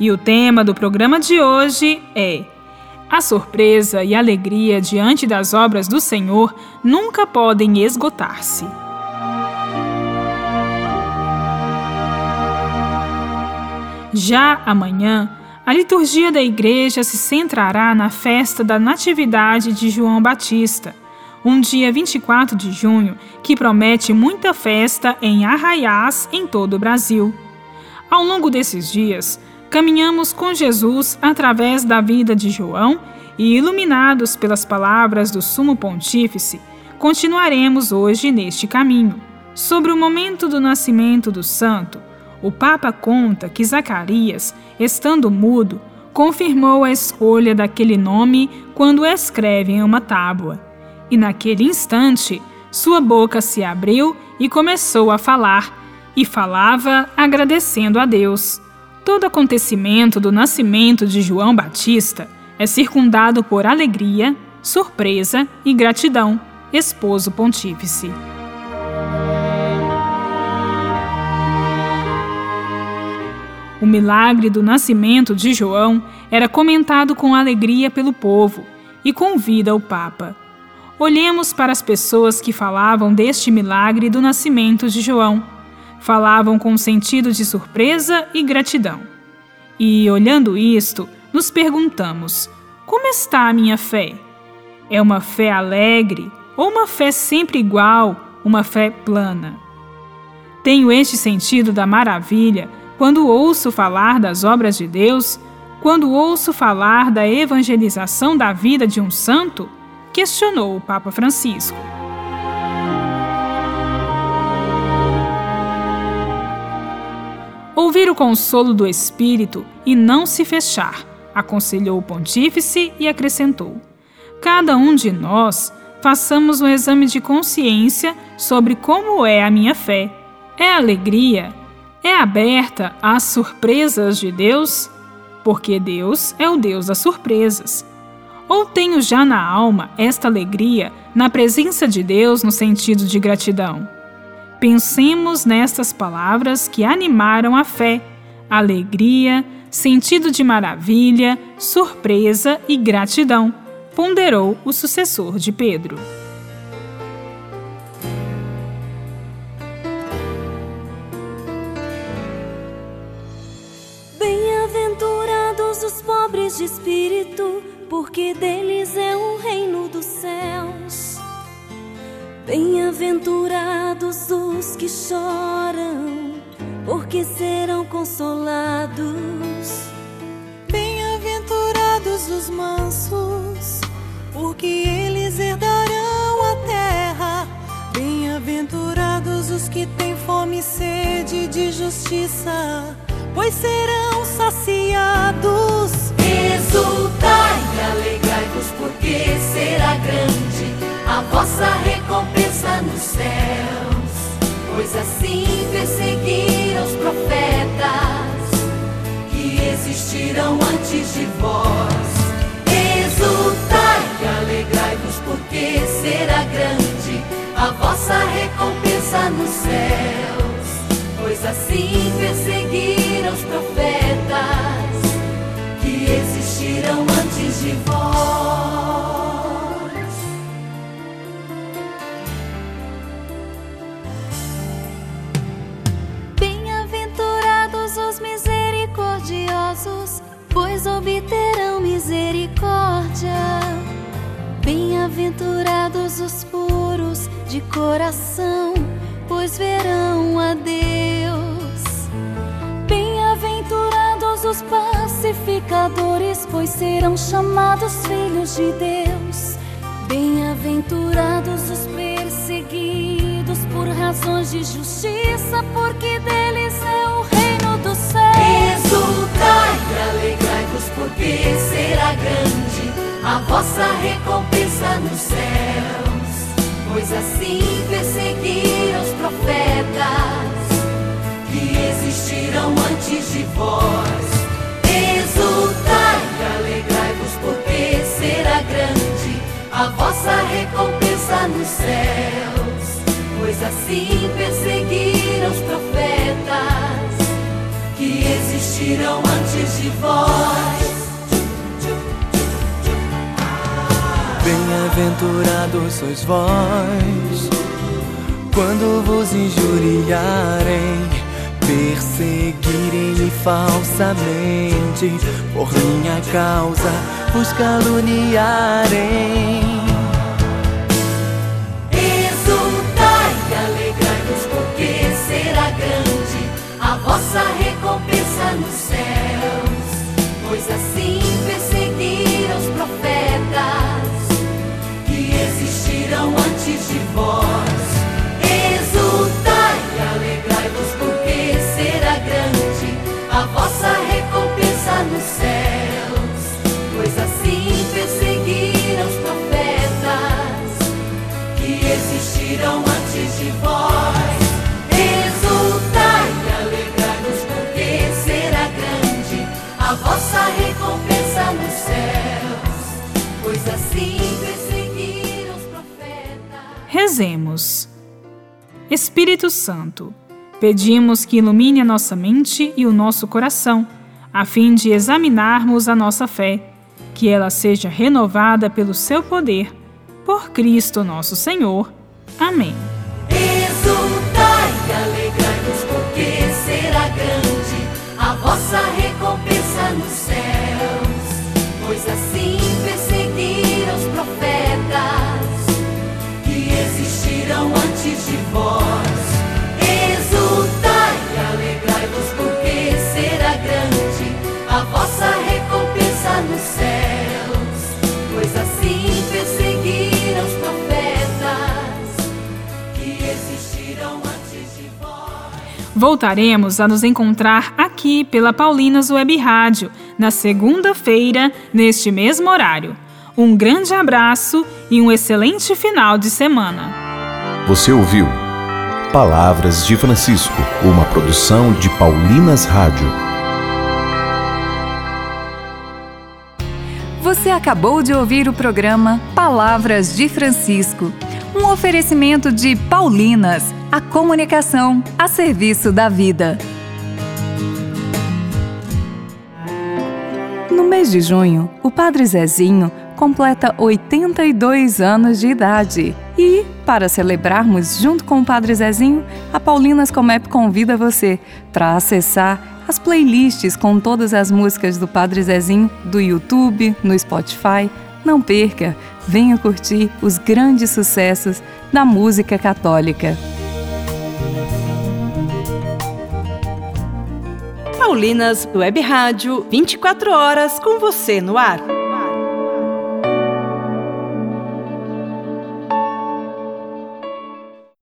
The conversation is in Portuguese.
E o tema do programa de hoje é: A surpresa e alegria diante das obras do Senhor nunca podem esgotar-se. Já amanhã, a liturgia da igreja se centrará na festa da Natividade de João Batista, um dia 24 de junho que promete muita festa em arraiás em todo o Brasil. Ao longo desses dias, caminhamos com Jesus através da vida de João e, iluminados pelas palavras do Sumo Pontífice, continuaremos hoje neste caminho. Sobre o momento do nascimento do santo, o Papa conta que Zacarias, estando mudo, confirmou a escolha daquele nome quando escreve em uma tábua. E naquele instante, sua boca se abriu e começou a falar, e falava agradecendo a Deus. Todo acontecimento do nascimento de João Batista é circundado por alegria, surpresa e gratidão, esposo pontífice. O milagre do nascimento de João era comentado com alegria pelo povo e convida o Papa. Olhemos para as pessoas que falavam deste milagre do nascimento de João falavam com sentido de surpresa e gratidão. E, olhando isto, nos perguntamos: como está a minha fé? É uma fé alegre ou uma fé sempre igual, uma fé plana? Tenho este sentido da maravilha quando ouço falar das obras de Deus, quando ouço falar da evangelização da vida de um santo? Questionou o Papa Francisco. O consolo do Espírito e não se fechar, aconselhou o pontífice e acrescentou: Cada um de nós façamos um exame de consciência sobre como é a minha fé. É alegria? É aberta às surpresas de Deus? Porque Deus é o Deus das surpresas. Ou tenho já na alma esta alegria na presença de Deus no sentido de gratidão? Pensemos nestas palavras que animaram a fé, alegria, sentido de maravilha, surpresa e gratidão, ponderou o sucessor de Pedro. Bem-aventurados os pobres de espírito, porque deles é o reino dos céus. Bem-aventurados os que choram, porque serão consolados. Bem-aventurados os mansos, porque eles herdarão a terra. Bem-aventurados os que têm fome e sede de justiça, pois serão saciados. De vós. Exultai e alegrai-vos, porque será grande a vossa recompensa nos céus, pois assim perseguiram os profetas Bem-aventurados os puros de coração, pois verão a Deus. Bem-aventurados os pacificadores, pois serão chamados filhos de Deus. Bem-aventurados os perseguidos por razões de justiça, porque deles é o reino dos céus. Exultai e vossa recompensa nos céus, pois assim perseguiram os profetas que existiram antes de vós. Exultai e alegrai-vos, porque será grande a vossa recompensa nos céus, pois assim perseguiram os profetas que existiram antes de vós. Bem-aventurados sois vós, quando vos injuriarem, perseguirem-me falsamente, por minha causa vos caluniarem. Exultai e alegrai-vos, porque será grande a vossa recompensa nos céus, antes de vós. Exultai e alegrai-vos, porque será grande a vossa Rezemos. Espírito Santo, pedimos que ilumine a nossa mente e o nosso coração, a fim de examinarmos a nossa fé, que ela seja renovada pelo seu poder. Por Cristo nosso Senhor. Amém. E porque será grande a vossa recompensa nos céus, Voltaremos a nos encontrar aqui pela Paulinas Web Rádio, na segunda-feira, neste mesmo horário. Um grande abraço e um excelente final de semana. Você ouviu Palavras de Francisco, uma produção de Paulinas Rádio. Você acabou de ouvir o programa Palavras de Francisco, um oferecimento de Paulinas, a comunicação a serviço da vida. No mês de junho, o Padre Zezinho completa 82 anos de idade. E, para celebrarmos junto com o Padre Zezinho, a Paulinas Comep convida você para acessar as playlists com todas as músicas do Padre Zezinho do YouTube, no Spotify. Não perca, venha curtir os grandes sucessos da música católica. Paulinas Web Rádio, 24 horas com você no ar.